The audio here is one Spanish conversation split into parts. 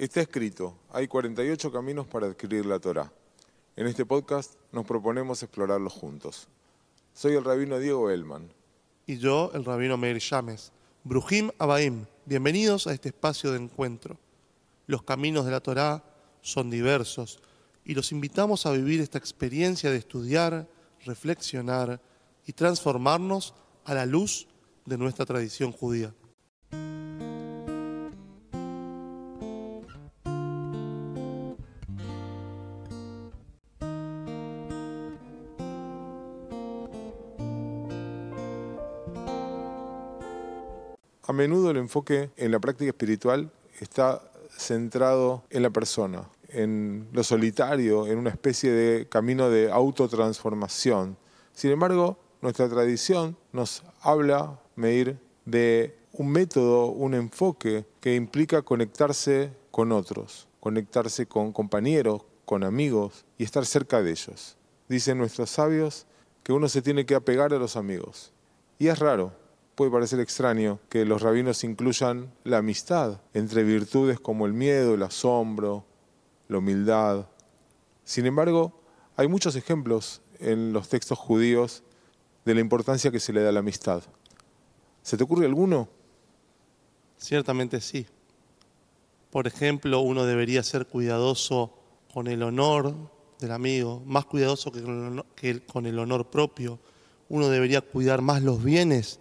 Está escrito, hay 48 caminos para adquirir la Torá. En este podcast nos proponemos explorarlos juntos. Soy el rabino Diego Elman. Y yo, el rabino Meir Yames. Brujim Abaim, bienvenidos a este espacio de encuentro. Los caminos de la Torá son diversos y los invitamos a vivir esta experiencia de estudiar, reflexionar y transformarnos a la luz de nuestra tradición judía. A menudo el enfoque en la práctica espiritual está centrado en la persona, en lo solitario, en una especie de camino de autotransformación. Sin embargo, nuestra tradición nos habla, Meir, de un método, un enfoque que implica conectarse con otros, conectarse con compañeros, con amigos y estar cerca de ellos. Dicen nuestros sabios que uno se tiene que apegar a los amigos. Y es raro, puede parecer extraño que los rabinos incluyan la amistad entre virtudes como el miedo, el asombro, la humildad. Sin embargo, hay muchos ejemplos en los textos judíos de la importancia que se le da a la amistad. ¿Se te ocurre alguno? Ciertamente sí. Por ejemplo, uno debería ser cuidadoso con el honor del amigo, más cuidadoso que con el honor propio. Uno debería cuidar más los bienes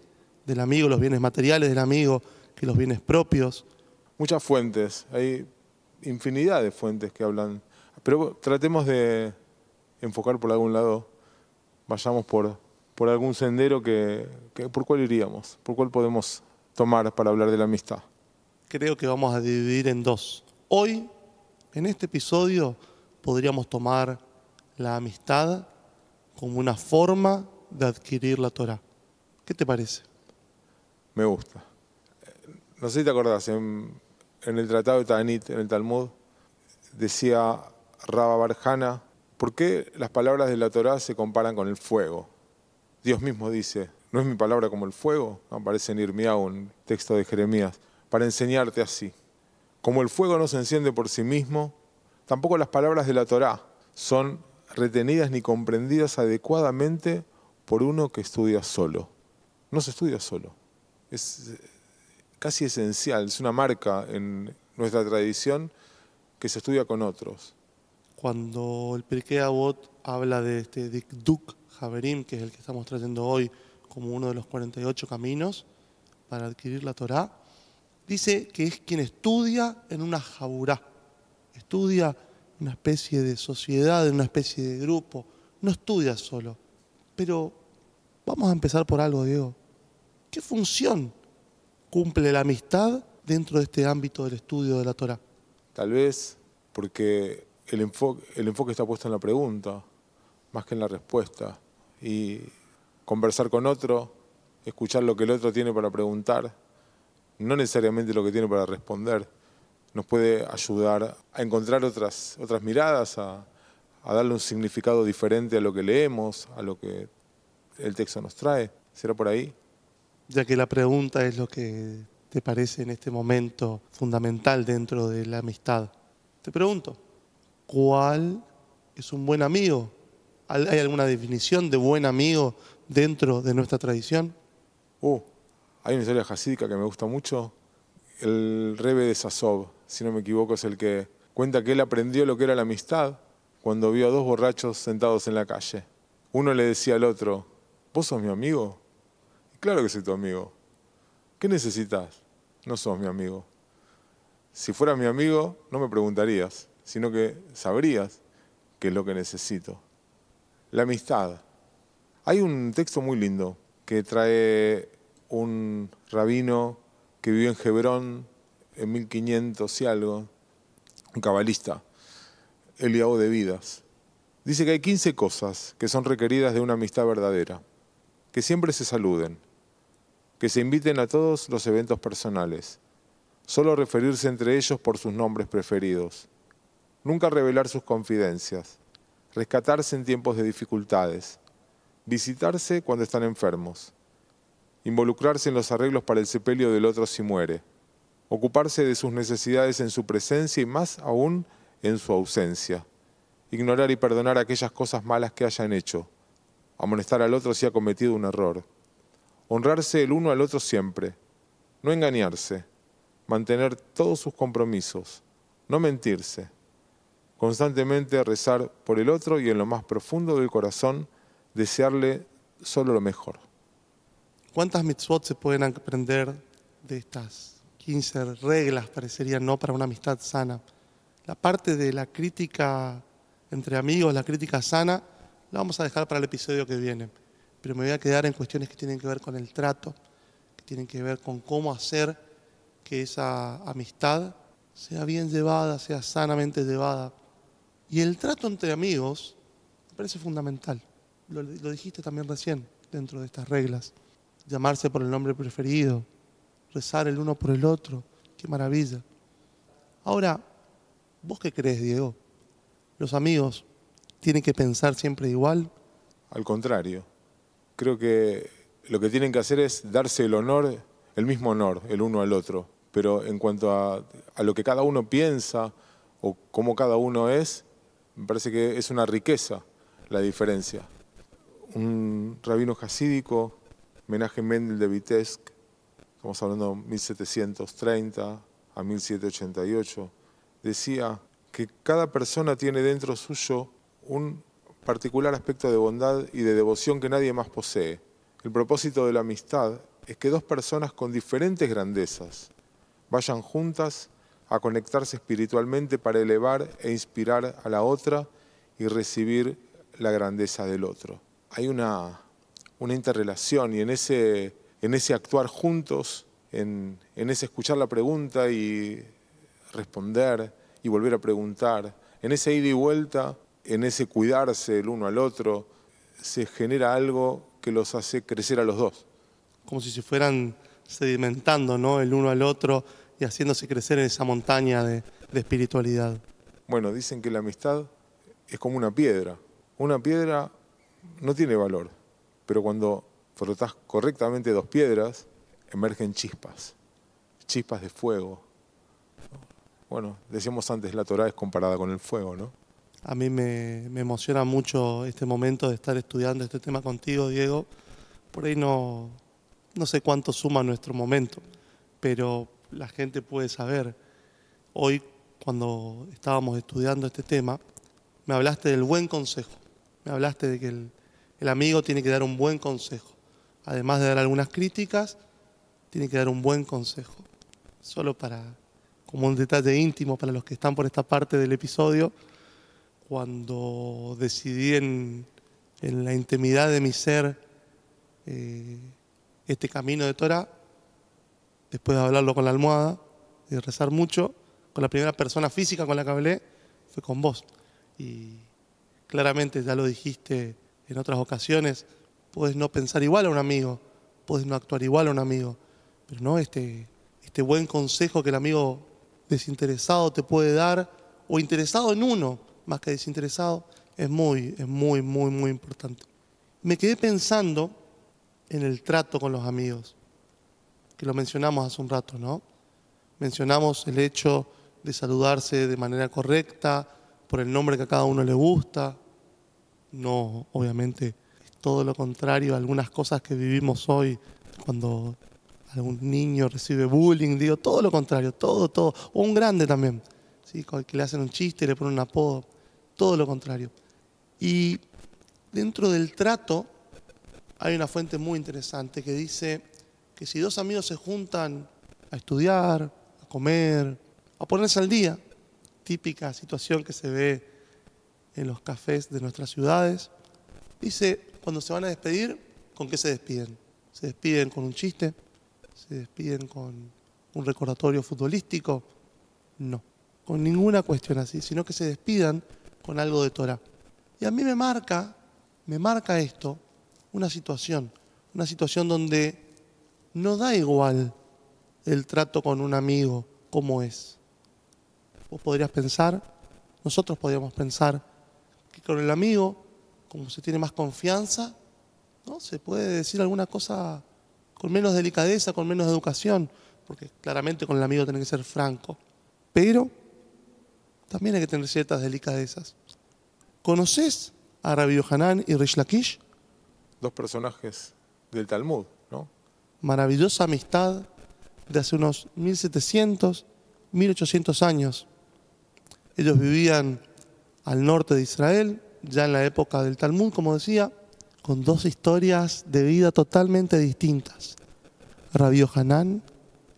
del amigo, los bienes materiales del amigo, que los bienes propios. Muchas fuentes, hay infinidad de fuentes que hablan, pero tratemos de enfocar por algún lado, vayamos por, por algún sendero que, por cuál iríamos, por cuál podemos tomar para hablar de la amistad. Creo que vamos a dividir en dos. Hoy, en este episodio, podríamos tomar la amistad como una forma de adquirir la Torah. ¿Qué te parece? Me gusta. No sé si te acordás, en, el Tratado de Tanit, en el Talmud, decía Rabba Barjana, ¿por qué las palabras de la Torá se comparan con el fuego? Dios mismo dice, ¿no es mi palabra como el fuego? Aparece en Irmiao, un texto de Jeremías, para enseñarte así. Como el fuego no se enciende por sí mismo, tampoco las palabras de la Torá son retenidas ni comprendidas adecuadamente por uno que estudia solo. No se estudia solo es casi esencial, es una marca en nuestra tradición que se estudia con otros. Cuando el Pirkei Avot habla de este Dikduk Haverim, que es el que estamos trayendo hoy como uno de los 48 caminos para adquirir la Torá, dice que es quien estudia en una jaburá, estudia una especie de sociedad, en una especie de grupo, no estudia solo. Pero vamos a empezar por algo, Diego. ¿Qué función cumple la amistad dentro de este ámbito del estudio de la Torah? Tal vez porque el enfoque, está puesto en la pregunta, más que en la respuesta. Y conversar con otro, escuchar lo que el otro tiene para preguntar, no necesariamente lo que tiene para responder, nos puede ayudar a encontrar otras, miradas, a darle un significado diferente a lo que leemos, a lo que el texto nos trae. ¿Será por ahí? Ya que la pregunta es lo que te parece en este momento fundamental dentro de la amistad. Te pregunto, ¿cuál es un buen amigo? ¿Hay alguna definición de buen amigo dentro de nuestra tradición? Uh, hay una historia jasídica que me gusta mucho. El rebe de Sasov, si no me equivoco, es el que cuenta que él aprendió lo que era la amistad cuando vio a dos borrachos sentados en la calle. Uno le decía al otro, ¿vos sos mi amigo? Claro que soy tu amigo. ¿Qué necesitas? No sos mi amigo. Si fuera mi amigo, no me preguntarías, sino que sabrías qué es lo que necesito. La amistad. Hay un texto muy lindo que trae un rabino que vivió en Hebrón en 1500 y algo, un cabalista, Eliabo de Vidas. Dice que hay 15 cosas que son requeridas de una amistad verdadera. Que siempre se saluden, que se inviten a todos los eventos personales, solo referirse entre ellos por sus nombres preferidos, nunca revelar sus confidencias, rescatarse en tiempos de dificultades, visitarse cuando están enfermos, involucrarse en los arreglos para el sepelio del otro si muere, ocuparse de sus necesidades en su presencia y más aún en su ausencia, ignorar y perdonar aquellas cosas malas que hayan hecho, amonestar al otro si ha cometido un error, honrarse el uno al otro siempre, no engañarse, mantener todos sus compromisos, no mentirse, constantemente rezar por el otro y en lo más profundo del corazón desearle solo lo mejor. ¿Cuántas mitzvot se pueden aprender de estas 15 reglas, parecerían, no para una amistad sana? La parte de la crítica entre amigos, la crítica sana, la vamos a dejar para el episodio que viene. Pero me voy a quedar en cuestiones que tienen que ver con el trato, que tienen que ver con cómo hacer que esa amistad sea bien llevada, sea sanamente llevada. Y el trato entre amigos me parece fundamental. Lo, lo dijiste también recién, dentro de estas reglas llamarse por el nombre preferido, rezar el uno por el otro. Qué maravilla. Ahora, ¿vos qué crees, Diego? ¿Los amigos tienen que pensar siempre igual? Al contrario, creo que lo que tienen que hacer es darse el honor, el mismo honor, el uno al otro. Pero en cuanto a, lo que cada uno piensa o cómo cada uno es, me parece que es una riqueza la diferencia. Un rabino jasídico Homenaje Mendel de Vitebsk, estamos hablando de 1730 a 1788, decía que cada persona tiene dentro suyo un particular aspecto de bondad y de devoción que nadie más posee. El propósito de la amistad es que dos personas con diferentes grandezas vayan juntas a conectarse espiritualmente para elevar e inspirar a la otra y recibir la grandeza del otro. Hay una una interrelación y en ese, en ese actuar juntos, en, en ese escuchar la pregunta y responder y volver a preguntar, en ese ida y vuelta, en ese cuidarse el uno al otro, se genera algo que los hace crecer a los dos. Como si se fueran sedimentando ¿no? el uno al otro y haciéndose crecer en esa montaña de, de espiritualidad. Bueno, dicen que la amistad es como una piedra. Una piedra no tiene valor, pero cuando frotas correctamente dos piedras, emergen chispas, chispas de fuego. Bueno, decíamos antes, la Torah es comparada con el fuego, ¿no? A mí me, emociona mucho este momento de estar estudiando este tema contigo, Diego. Por ahí no, no sé cuánto suma nuestro momento, pero la gente puede saber. Hoy, cuando estábamos estudiando este tema, me hablaste del buen consejo. Me hablaste de que el, el amigo tiene que dar un buen consejo. Además de dar algunas críticas, tiene que dar un buen consejo. Solo para, como un detalle íntimo para los que están por esta parte del episodio, cuando decidí en, la intimidad de mi ser eh, este camino de Torah, después de hablarlo con la almohada y de rezar mucho, con la primera persona física con la que hablé fue con vos. Y claramente ya lo dijiste en otras ocasiones puedes no pensar igual a un amigo, puedes no actuar igual a un amigo, pero no este, este buen consejo que el amigo desinteresado te puede dar, o interesado en uno más que desinteresado, es muy, es muy, muy, muy importante. Me quedé pensando en el trato con los amigos, que lo mencionamos hace un rato, ¿no? Mencionamos el hecho de saludarse de manera correcta, por el nombre que a cada uno le gusta, no, obviamente, todo lo contrario a algunas cosas que vivimos hoy, cuando algún niño recibe bullying, digo, todo lo contrario, todo, todo, o un grande también, ¿sí? que le hacen un chiste, le ponen un apodo, todo lo contrario. Y dentro del trato hay una fuente muy interesante que dice que si dos amigos se juntan a estudiar, a comer, a ponerse al día, típica situación que se ve en los cafés de nuestras ciudades. Dice, cuando se van a despedir, ¿con qué se despiden? ¿Se despiden con un chiste? ¿Se despiden con un recordatorio futbolístico? No, con ninguna cuestión así, sino que se despidan con algo de Torah. Y a mí me marca, me marca esto, una situación, una situación donde no da igual el trato con un amigo como es. Vos podrías pensar, nosotros podríamos pensar, que con el amigo, como se tiene más confianza, ¿no? se puede decir alguna cosa con menos delicadeza, con menos educación, porque claramente con el amigo tiene que ser franco. Pero también hay que tener ciertas delicadezas. ¿Conoces a Rabbi Yohanan y Rish Lakish? Dos personajes del Talmud, ¿no? Maravillosa amistad de hace unos 1700, 1800 años. Ellos vivían al norte de Israel, ya en la época del Talmud, como decía, con dos historias de vida totalmente distintas. Rabbi Hanan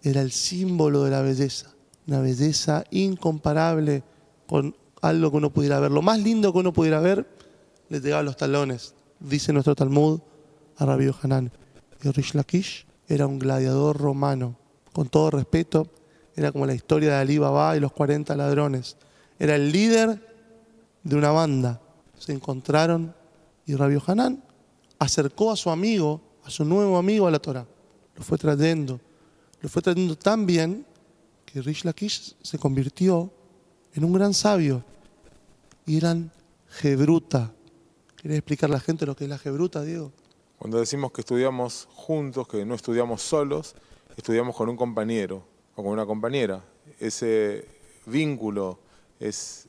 era el símbolo de la belleza, una belleza incomparable con algo que uno pudiera ver. Lo más lindo que uno pudiera ver le llegaba a los talones, dice nuestro Talmud a Rabbi Hanan. Y Rish Lakish era un gladiador romano, con todo respeto, era como la historia de Ali Baba y los 40 ladrones. Era el líder de una banda. Se encontraron y Rabbi Hanan acercó a su amigo, a su nuevo amigo a la Torah. Lo fue trayendo. Lo fue trayendo tan bien que Rish Lakish se convirtió en un gran sabio. Y eran Gebruta. ¿Querés explicar a la gente lo que es la Gebruta, Diego? Cuando decimos que estudiamos juntos, que no estudiamos solos, estudiamos con un compañero o con una compañera. Ese vínculo es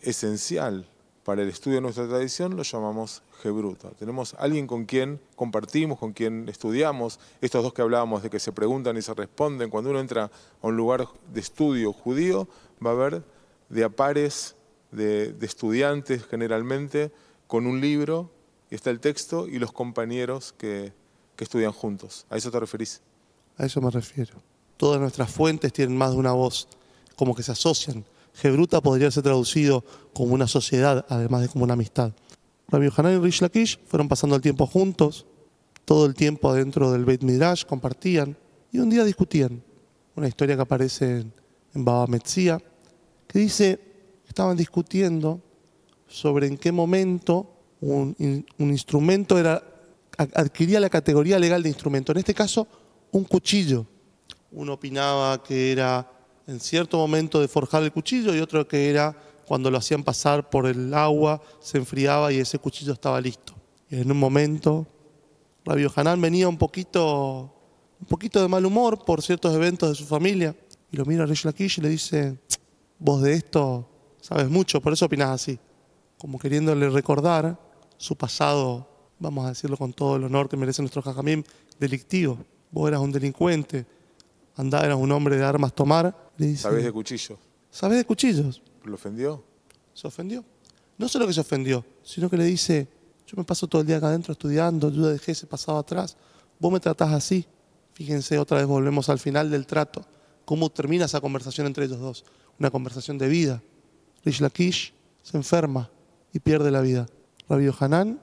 esencial para el estudio de nuestra tradición, lo llamamos Gebruta. Tenemos alguien con quien compartimos, con quien estudiamos, estos dos que hablábamos de que se preguntan y se responden. Cuando uno entra a un lugar de estudio judío, va a haber de a pares de, estudiantes generalmente con un libro, y está el texto y los compañeros que, que estudian juntos. ¿A eso te referís? A eso me refiero. Todas nuestras fuentes tienen más de una voz, como que se asocian. Gebruta podría ser traducido como una sociedad, además de como una amistad. Rabbi Hanan y Rish Lakish fueron pasando el tiempo juntos, todo el tiempo adentro del Beit Midrash, compartían y un día discutían. Una historia que aparece en, Baba Metzia, que dice estaban discutiendo sobre en qué momento un, instrumento era, adquiría la categoría legal de instrumento. En este caso, un cuchillo. Uno opinaba que era en cierto momento de forjar el cuchillo y otro que era cuando lo hacían pasar por el agua, se enfriaba y ese cuchillo estaba listo. Y en un momento, Rabio Hanan venía un poquito, un poquito de mal humor por ciertos eventos de su familia y lo mira a Rish Lakish y le dice, vos de esto sabes mucho, por eso opinás así. Como queriéndole recordar su pasado, vamos a decirlo con todo el honor que merece nuestro jajamim, delictivo. Vos eras un delincuente, andá, eras un hombre de armas tomar. ¿Sabés de cuchillos? ¿Sabés de cuchillos? ¿Lo ofendió? Se ofendió. No solo que se ofendió, sino que le dice, yo me paso todo el día acá adentro estudiando, yo dejé ese pasado atrás, vos me tratás así. Fíjense, otra vez volvemos al final del trato. ¿Cómo termina esa conversación entre ellos dos? Una conversación de vida. Rish Lakish se enferma y pierde la vida. Rabbi Hanan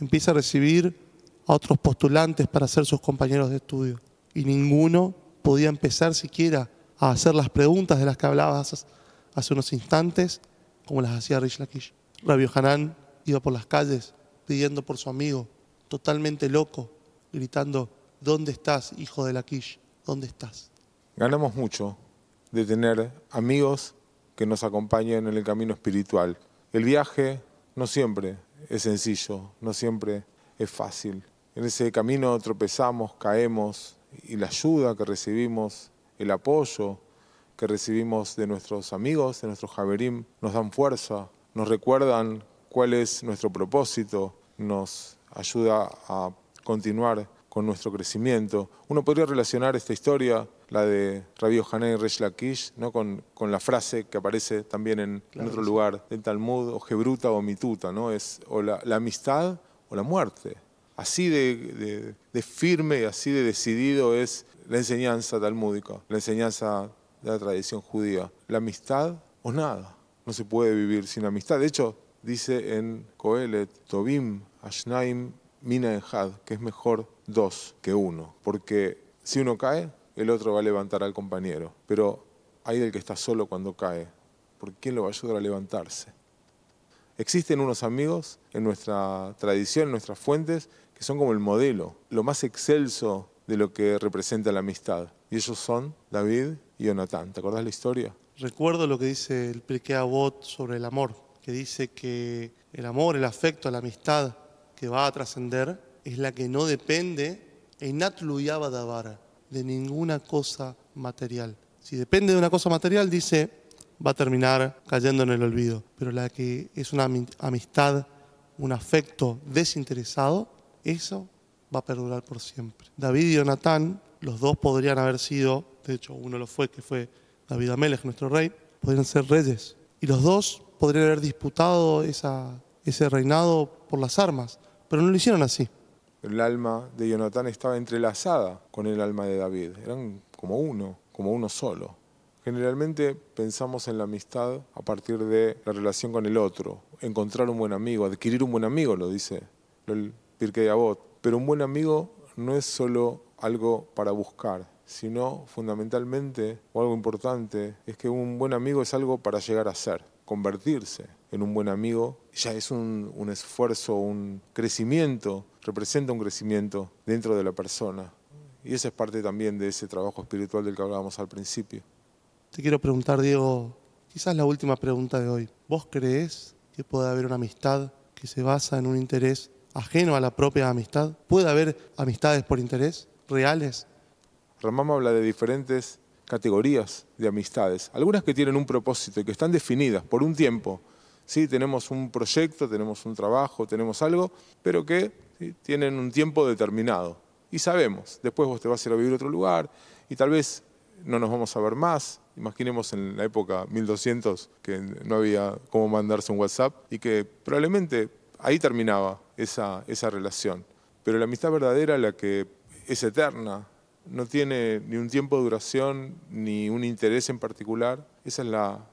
empieza a recibir a otros postulantes para ser sus compañeros de estudio. Y ninguno podía empezar siquiera a hacer las preguntas de las que hablabas hace unos instantes, como las hacía Rish Lakish. Rabbi Hanan iba por las calles pidiendo por su amigo, totalmente loco, gritando, ¿dónde estás, hijo de Lakish? ¿Dónde estás? Ganamos mucho de tener amigos que nos acompañen en el camino espiritual. El viaje no siempre es sencillo, no siempre es fácil. En ese camino tropezamos, caemos y la ayuda que recibimos, el apoyo, que recibimos de nuestros amigos, de nuestros Javerim, nos dan fuerza, nos recuerdan cuál es nuestro propósito, nos ayuda a continuar con nuestro crecimiento. Uno podría relacionar esta historia, la de Rabbi Hanan y Resh Lakish, ¿no? con, con, la frase que aparece también en, otro lugar del Talmud, o Gebruta o Mituta, ¿no? es o la, amistad o la muerte. Así de, de firme y así de decidido es la enseñanza talmúdica, la enseñanza de la tradición judía. La amistad o nada. No se puede vivir sin amistad. De hecho, dice en Coelet, Tobim, Ashnaim, Mina Had, que es mejor dos que uno. Porque si uno cae, el otro va a levantar al compañero. Pero hay del que está solo cuando cae. ¿Por quién lo va a ayudar a levantarse? Existen unos amigos en nuestra tradición, en nuestras fuentes, que son como el modelo, lo más excelso de lo que representa la amistad. Y ellos son David y Jonatán. ¿Te acordás la historia? Recuerdo lo que dice el Pirkei Avot sobre el amor, que dice que el amor, el afecto, la amistad que va a trascender es la que no depende de ninguna cosa material. Si depende de una cosa material, dice, va a terminar cayendo en el olvido. Pero la que es una amistad, un afecto desinteresado, eso va a perdurar por siempre. David y Jonatán, los dos podrían haber sido, de hecho uno lo fue, que fue David Amelech, nuestro rey, podrían ser reyes. Y los dos podrían haber disputado ese reinado por las armas, pero no lo hicieron así. El alma de Jonatán estaba entrelazada con el alma de David, eran como uno, como uno solo. Generalmente pensamos en la amistad a partir de la relación con el otro, encontrar un buen amigo, adquirir un buen amigo, lo dice el Pirkei Avot. Pero un buen amigo no es solo algo para buscar, sino fundamentalmente, o algo importante, es que un buen amigo es algo para llegar a ser, convertirse en un buen amigo, ya es un, un esfuerzo, un crecimiento, representa un crecimiento dentro de la persona. Y esa es parte también de ese trabajo espiritual del que hablábamos al principio. Te quiero preguntar, Diego, quizás la última pregunta de hoy. ¿Vos crees que puede haber una amistad que se basa en un interés ajeno a la propia amistad? ¿Puede haber amistades por interés reales? Ramama habla de diferentes categorías de amistades, algunas que tienen un propósito y que están definidas por un tiempo. Sí, tenemos un proyecto, tenemos un trabajo, tenemos algo, pero que tienen un tiempo determinado. Y sabemos, después vos te vas a ir a vivir a otro lugar y tal vez no nos vamos a ver más, Imaginemos en la época 1200 que no había cómo mandarse un WhatsApp y que probablemente ahí terminaba esa, esa relación. Pero la amistad verdadera, la que es eterna, no tiene ni un tiempo de duración ni un interés en particular, esa es la,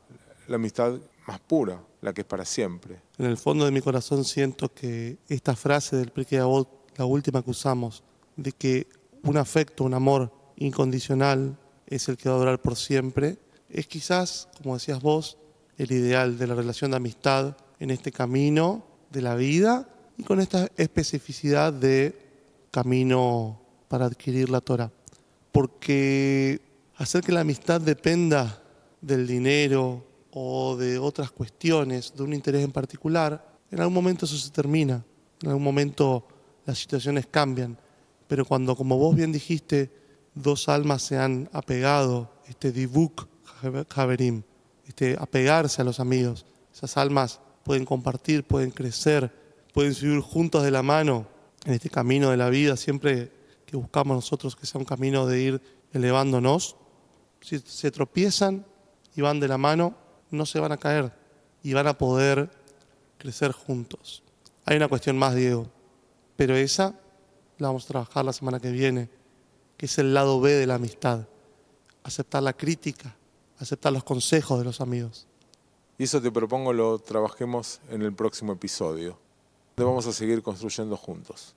la amistad más pura, la que es para siempre. En el fondo de mi corazón siento que esta frase del Pirkei Avot, la última que usamos, de que un afecto, un amor incondicional, es el que va a durar por siempre, es quizás, como decías vos, el ideal de la relación de amistad en este camino de la vida y con esta especificidad de camino para adquirir la Torah. Porque hacer que la amistad dependa del dinero o de otras cuestiones, de un interés en particular, en algún momento eso se termina, en algún momento las situaciones cambian. Pero cuando, como vos bien dijiste, dos almas se han apegado, este dibuk haverim, este apegarse a los amigos. Esas almas pueden compartir, pueden crecer, pueden subir juntos de la mano en este camino de la vida, siempre que buscamos nosotros que sea un camino de ir elevándonos. Si se tropiezan y van de la mano, no se van a caer y van a poder crecer juntos. Hay una cuestión más, Diego, pero esa la vamos a trabajar la semana que viene que es el lado B de la amistad. Aceptar la crítica, aceptar los consejos de los amigos. Y eso te propongo lo trabajemos en el próximo episodio, donde vamos a seguir construyendo juntos.